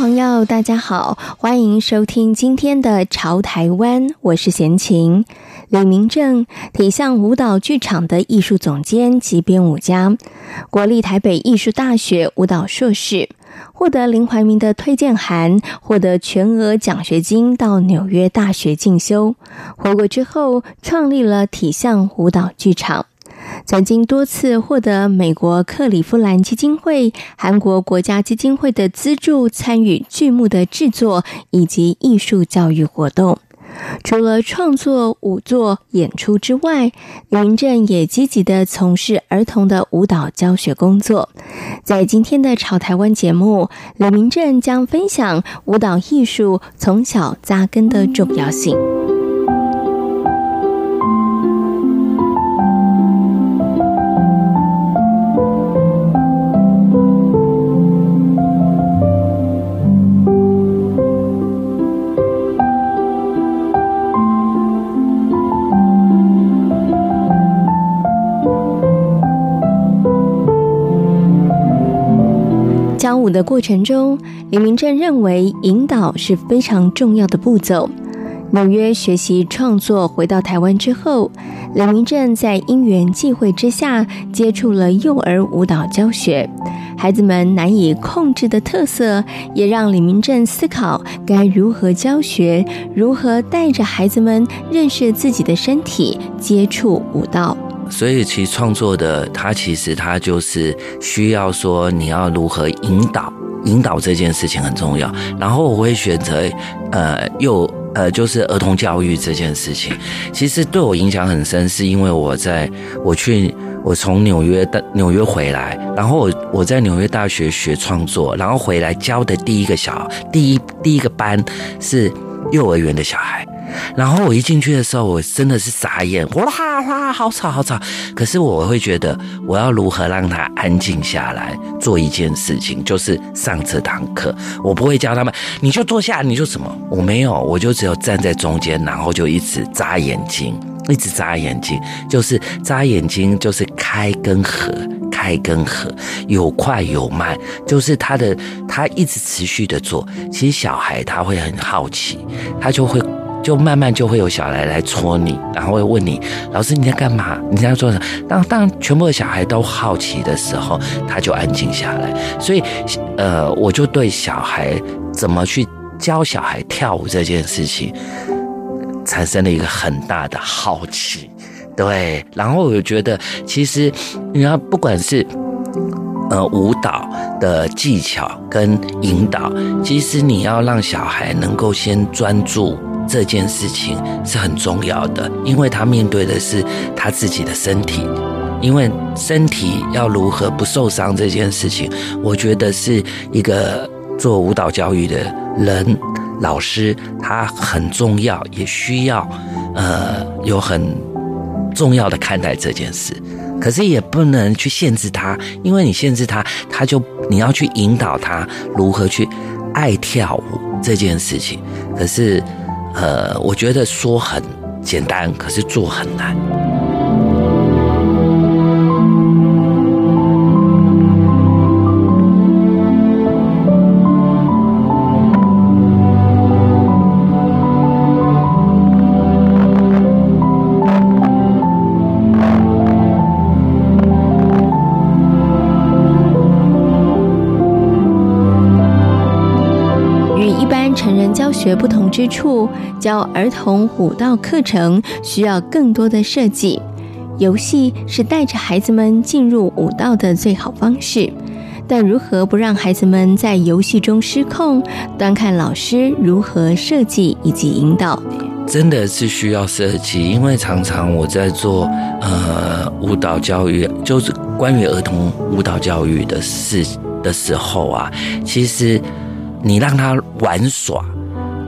朋友，大家好，欢迎收听今天的《潮台湾》，我是闲情。李明正，体象舞蹈剧场的艺术总监及编舞家，国立台北艺术大学舞蹈硕士，获得林怀民的推荐函，获得全额奖学金到纽约大学进修。回国之后，创立了体象舞蹈剧场。曾经多次获得美国克里夫兰基金会、韩国国家基金会的资助，参与剧目的制作以及艺术教育活动。除了创作舞作演出之外，李明正也积极地从事儿童的舞蹈教学工作。在今天的《潮台湾》节目，李明正将分享舞蹈艺术从小扎根的重要性。的过程中，李明正认为引导是非常重要的步骤。纽约学习创作，回到台湾之后，李明正在因缘际会之下接触了幼儿舞蹈教学。孩子们难以控制的特色，也让李明正思考该如何教学，如何带着孩子们认识自己的身体，接触舞蹈。所以，其创作的它其实它就是需要说你要如何引导，引导这件事情很重要。然后我会选择，呃，幼呃就是儿童教育这件事情，其实对我影响很深，是因为我在我去我从纽约的纽约回来，然后我我在纽约大学学创作，然后回来教的第一个小第一第一个班是幼儿园的小孩。然后我一进去的时候，我真的是傻眼，哇哇，好吵好吵！可是我会觉得，我要如何让他安静下来做一件事情，就是上这堂课。我不会教他们，你就坐下，你就什么？我没有，我就只有站在中间，然后就一直眨眼睛，一直眨眼睛，就是眨眼睛，就是开跟合，开跟合，有快有慢，就是他的，他一直持续的做。其实小孩他会很好奇，他就会。就慢慢就会有小孩来戳你，然后会问你：“老师你在干嘛？你在做什么？”当当全部的小孩都好奇的时候，他就安静下来。所以，呃，我就对小孩怎么去教小孩跳舞这件事情，产生了一个很大的好奇。对，然后我觉得，其实你要不管是呃舞蹈的技巧跟引导，其实你要让小孩能够先专注。这件事情是很重要的，因为他面对的是他自己的身体，因为身体要如何不受伤这件事情，我觉得是一个做舞蹈教育的人，老师他很重要，也需要呃有很重要的看待这件事，可是也不能去限制他，因为你限制他，他就你要去引导他如何去爱跳舞这件事情，可是。呃，我觉得说很简单，可是做很难。学不同之处，教儿童舞蹈课程需要更多的设计。游戏是带着孩子们进入舞蹈的最好方式，但如何不让孩子们在游戏中失控，端看老师如何设计以及引导。真的是需要设计，因为常常我在做呃舞蹈教育，就是关于儿童舞蹈教育的事的时候啊，其实你让他玩耍。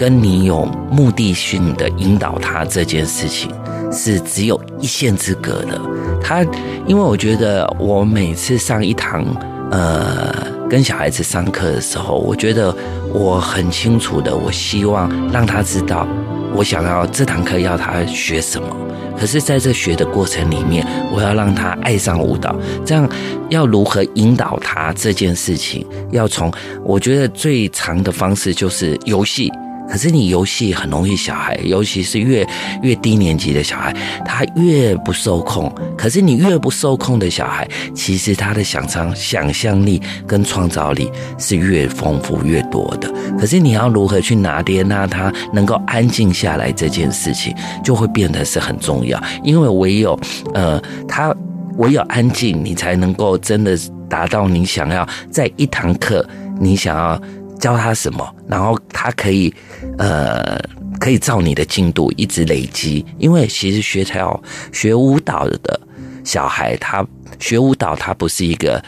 跟你有目的性的引导他这件事情，是只有一线之隔的。他，因为我觉得我每次上一堂，呃，跟小孩子上课的时候，我觉得我很清楚的，我希望让他知道，我想要这堂课要他学什么。可是，在这学的过程里面，我要让他爱上舞蹈。这样，要如何引导他这件事情？要从我觉得最长的方式就是游戏。可是你游戏很容易，小孩尤其是越越低年级的小孩，他越不受控。可是你越不受控的小孩，其实他的想象想象力跟创造力是越丰富越多的。可是你要如何去拿捏那他能够安静下来这件事情，就会变得是很重要。因为唯有呃他唯有安静，你才能够真的达到你想要在一堂课你想要。教他什么，然后他可以，呃，可以照你的进度一直累积。因为其实学跳学舞蹈的小孩，他学舞蹈，他不是一个，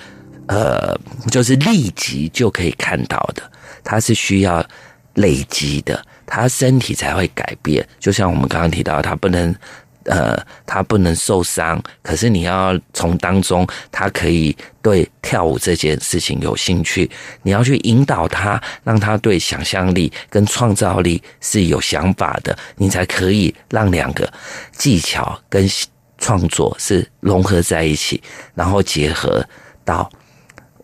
呃，就是立即就可以看到的，他是需要累积的，他身体才会改变。就像我们刚刚提到，他不能。呃，他不能受伤，可是你要从当中，他可以对跳舞这件事情有兴趣。你要去引导他，让他对想象力跟创造力是有想法的，你才可以让两个技巧跟创作是融合在一起，然后结合到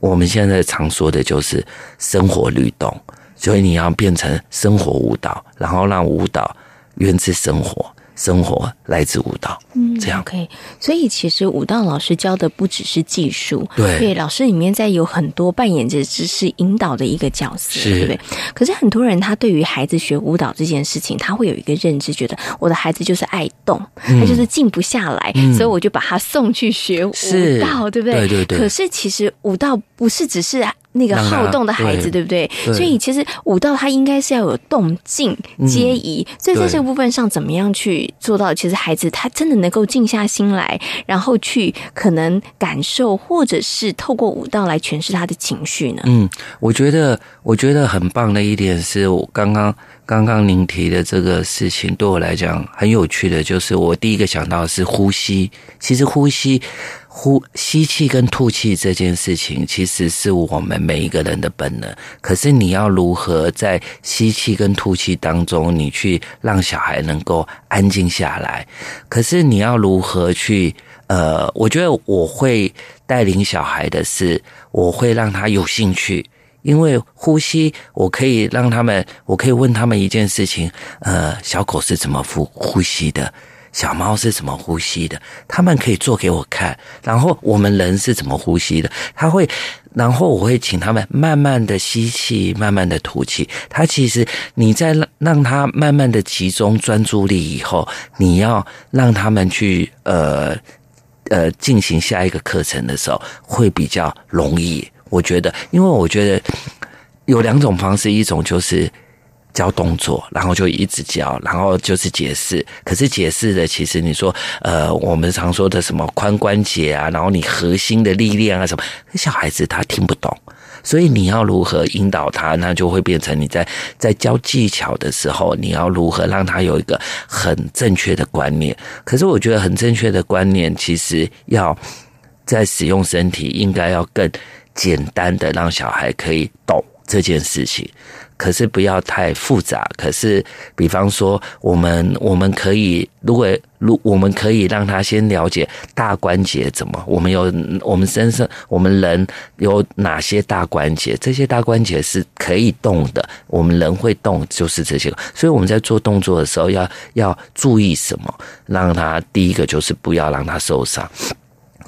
我们现在常说的就是生活律动。所以你要变成生活舞蹈，然后让舞蹈源自生活。生活来自舞蹈，嗯，这样可以。Okay, 所以其实舞蹈老师教的不只是技术，对，对，老师里面在有很多扮演着知识引导的一个角色，是对不对？可是很多人他对于孩子学舞蹈这件事情，他会有一个认知，觉得我的孩子就是爱动，嗯、他就是静不下来，嗯、所以我就把他送去学舞蹈，对不对？对对对。可是其实舞蹈不是只是。那个好动的孩子，对，不对？所以其实舞蹈它应该是要有动静皆宜。嗯、所以在这个部分上，怎么样去做到？其实孩子他真的能够静下心来，然后去可能感受，或者是透过舞蹈来诠释他的情绪呢？嗯，我觉得我觉得很棒的一点是我刚刚刚刚您提的这个事情，对我来讲很有趣的，就是我第一个想到的是呼吸。其实呼吸。呼吸气跟吐气这件事情，其实是我们每一个人的本能。可是你要如何在吸气跟吐气当中，你去让小孩能够安静下来？可是你要如何去？呃，我觉得我会带领小孩的是，我会让他有兴趣，因为呼吸，我可以让他们，我可以问他们一件事情：呃，小狗是怎么呼呼吸的？小猫是怎么呼吸的？他们可以做给我看。然后我们人是怎么呼吸的？他会，然后我会请他们慢慢的吸气，慢慢的吐气。他其实你在让让他慢慢的集中专注力以后，你要让他们去呃呃进行下一个课程的时候会比较容易。我觉得，因为我觉得有两种方式，一种就是。教动作，然后就一直教，然后就是解释。可是解释的，其实你说，呃，我们常说的什么髋关节啊，然后你核心的力量啊什么，小孩子他听不懂。所以你要如何引导他，那就会变成你在在教技巧的时候，你要如何让他有一个很正确的观念。可是我觉得很正确的观念，其实要在使用身体，应该要更简单的让小孩可以懂这件事情。可是不要太复杂。可是，比方说，我们我们可以，如果如我们可以让他先了解大关节怎么，我们有我们身上我们人有哪些大关节，这些大关节是可以动的。我们人会动，就是这些。所以我们在做动作的时候要要注意什么？让他第一个就是不要让他受伤。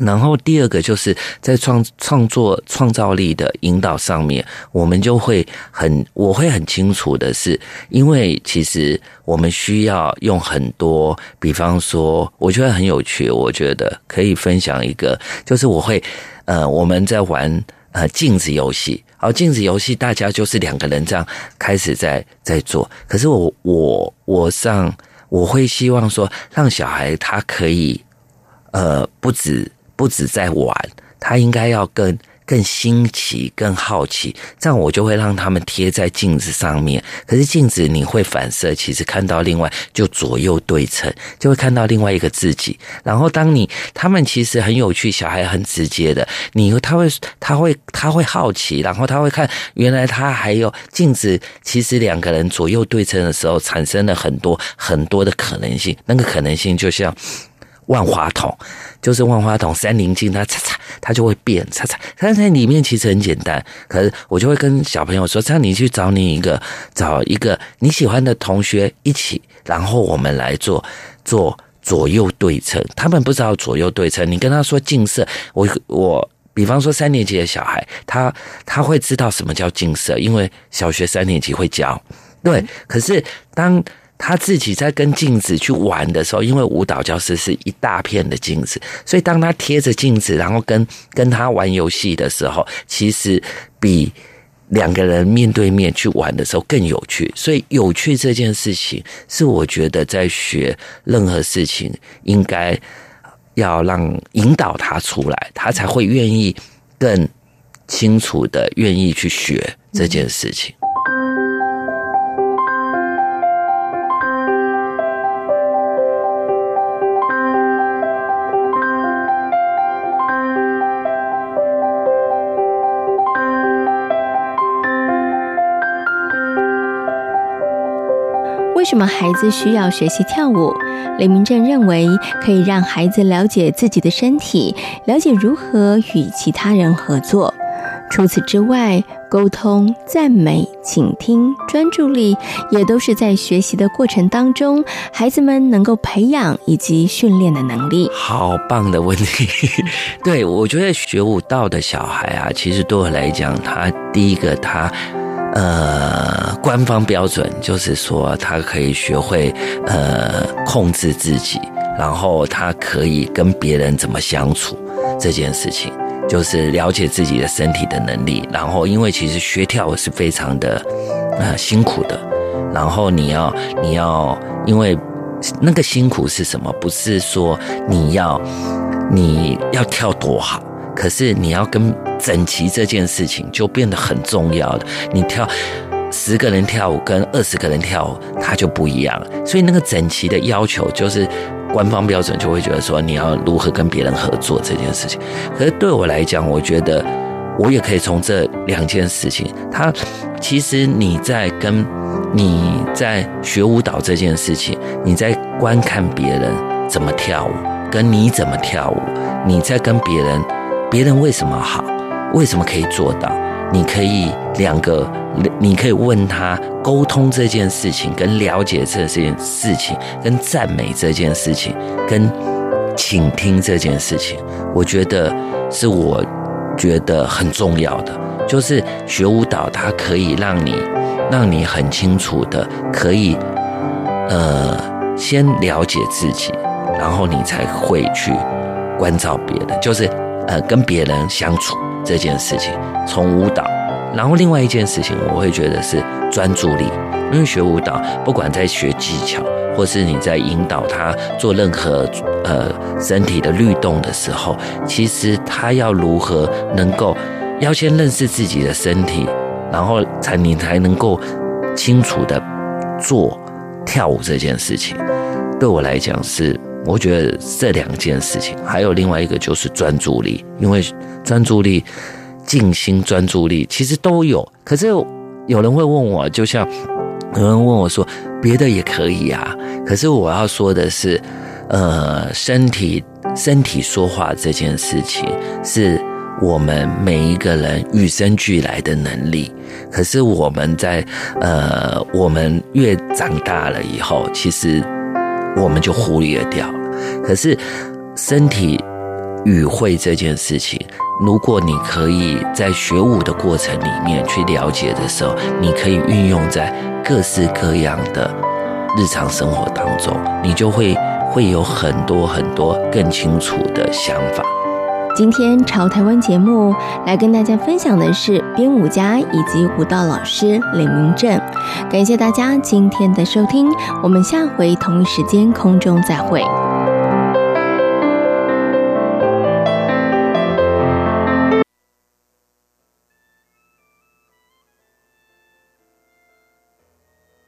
然后第二个就是在创创作创造力的引导上面，我们就会很我会很清楚的是，因为其实我们需要用很多，比方说，我觉得很有趣，我觉得可以分享一个，就是我会呃我们在玩呃镜子游戏，而，镜子游戏大家就是两个人这样开始在在做，可是我我我上我会希望说让小孩他可以呃不止。不止在玩，他应该要更更新奇、更好奇，这样我就会让他们贴在镜子上面。可是镜子你会反射，其实看到另外就左右对称，就会看到另外一个自己。然后当你他们其实很有趣，小孩很直接的，你他会他会他会好奇，然后他会看原来他还有镜子，其实两个人左右对称的时候，产生了很多很多的可能性。那个可能性就像。万花筒就是万花筒，三棱镜它擦擦，它就会变擦擦。但是在里面其实很简单，可是我就会跟小朋友说：这样你去找你一个，找一个你喜欢的同学一起，然后我们来做做左右对称。他们不知道左右对称，你跟他说近色，我我比方说三年级的小孩，他他会知道什么叫近色，因为小学三年级会教。对，可是当。他自己在跟镜子去玩的时候，因为舞蹈教室是一大片的镜子，所以当他贴着镜子，然后跟跟他玩游戏的时候，其实比两个人面对面去玩的时候更有趣。所以有趣这件事情，是我觉得在学任何事情，应该要让引导他出来，他才会愿意更清楚的愿意去学这件事情。什么孩子需要学习跳舞？李明正认为，可以让孩子了解自己的身体，了解如何与其他人合作。除此之外，沟通、赞美、倾听、专注力，也都是在学习的过程当中，孩子们能够培养以及训练的能力。好棒的问题！对，我觉得学舞蹈的小孩啊，其实对我来讲，他第一个他。呃，官方标准就是说，他可以学会呃控制自己，然后他可以跟别人怎么相处这件事情，就是了解自己的身体的能力。然后，因为其实学跳舞是非常的呃辛苦的，然后你要你要，因为那个辛苦是什么？不是说你要你要跳多好。可是你要跟整齐这件事情就变得很重要了。你跳十个人跳舞跟二十个人跳舞，它就不一样。所以那个整齐的要求，就是官方标准就会觉得说你要如何跟别人合作这件事情。可是对我来讲，我觉得我也可以从这两件事情，它其实你在跟你在学舞蹈这件事情，你在观看别人怎么跳舞，跟你怎么跳舞，你在跟别人。别人为什么好？为什么可以做到？你可以两个，你可以问他沟通这件事情，跟了解这件事情，跟赞美这件事情，跟倾听这件事情。我觉得是我觉得很重要的，就是学舞蹈，它可以让你，让你很清楚的可以，呃，先了解自己，然后你才会去关照别人，就是。呃，跟别人相处这件事情，从舞蹈，然后另外一件事情，我会觉得是专注力。因为学舞蹈，不管在学技巧，或是你在引导他做任何呃身体的律动的时候，其实他要如何能够要先认识自己的身体，然后才你才能够清楚的做跳舞这件事情。对我来讲是。我觉得这两件事情，还有另外一个就是专注力，因为专注力、静心、专注力其实都有。可是有人会问我，就像有人问我说，别的也可以啊。可是我要说的是，呃，身体身体说话这件事情，是我们每一个人与生俱来的能力。可是我们在呃，我们越长大了以后，其实。我们就忽略掉了。可是，身体语会这件事情，如果你可以在学舞的过程里面去了解的时候，你可以运用在各式各样的日常生活当中，你就会会有很多很多更清楚的想法。今天潮台湾节目来跟大家分享的是编舞家以及舞蹈老师李明正，感谢大家今天的收听，我们下回同一时间空中再会。